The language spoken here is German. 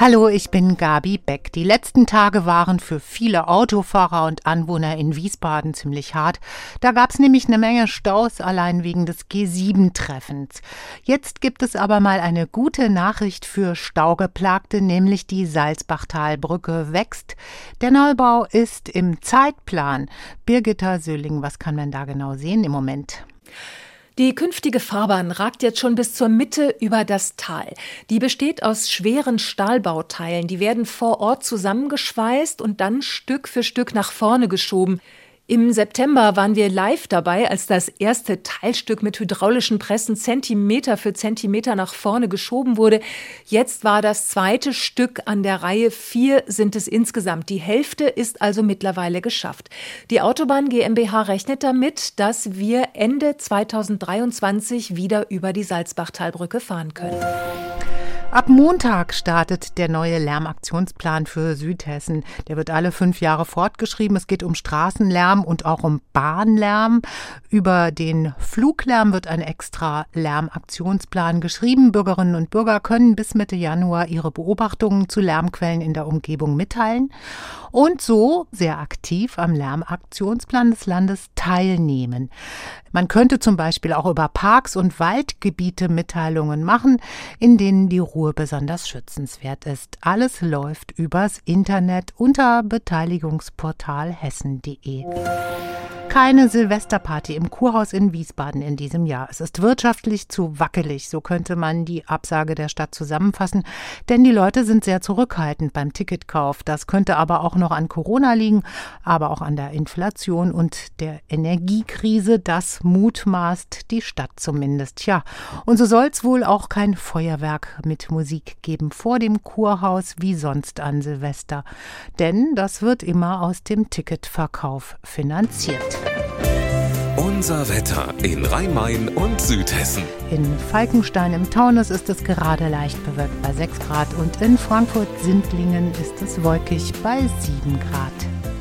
Hallo, ich bin Gabi Beck. Die letzten Tage waren für viele Autofahrer und Anwohner in Wiesbaden ziemlich hart. Da gab's nämlich eine Menge Staus allein wegen des G7-Treffens. Jetzt gibt es aber mal eine gute Nachricht für Staugeplagte, nämlich die Salzbachtalbrücke wächst. Der Neubau ist im Zeitplan. Birgitta Söhling, was kann man da genau sehen im Moment? Die künftige Fahrbahn ragt jetzt schon bis zur Mitte über das Tal. Die besteht aus schweren Stahlbauteilen. Die werden vor Ort zusammengeschweißt und dann Stück für Stück nach vorne geschoben. Im September waren wir live dabei, als das erste Teilstück mit hydraulischen Pressen Zentimeter für Zentimeter nach vorne geschoben wurde. Jetzt war das zweite Stück an der Reihe. Vier sind es insgesamt. Die Hälfte ist also mittlerweile geschafft. Die Autobahn GmbH rechnet damit, dass wir Ende 2023 wieder über die Salzbachtalbrücke fahren können. Ab Montag startet der neue Lärmaktionsplan für Südhessen. Der wird alle fünf Jahre fortgeschrieben. Es geht um Straßenlärm und auch um Bahnlärm. Über den Fluglärm wird ein extra Lärmaktionsplan geschrieben. Bürgerinnen und Bürger können bis Mitte Januar ihre Beobachtungen zu Lärmquellen in der Umgebung mitteilen und so sehr aktiv am Lärmaktionsplan des Landes teilnehmen. Man könnte zum Beispiel auch über Parks und Waldgebiete Mitteilungen machen, in denen die Ruhe besonders schützenswert ist. Alles läuft übers Internet unter Beteiligungsportal hessen.de. Keine Silvesterparty im Kurhaus in Wiesbaden in diesem Jahr. Es ist wirtschaftlich zu wackelig, so könnte man die Absage der Stadt zusammenfassen, denn die Leute sind sehr zurückhaltend beim Ticketkauf. Das könnte aber auch noch an Corona liegen, aber auch an der Inflation und der Energiekrise. Das mutmaßt die Stadt zumindest. Ja, und so soll es wohl auch kein Feuerwerk mit Musik geben vor dem Kurhaus wie sonst an Silvester, denn das wird immer aus dem Ticketverkauf finanziert. Unser Wetter in Rhein-Main und Südhessen. In Falkenstein im Taunus ist es gerade leicht bewölkt bei 6 Grad und in Frankfurt-Sindlingen ist es wolkig bei 7 Grad.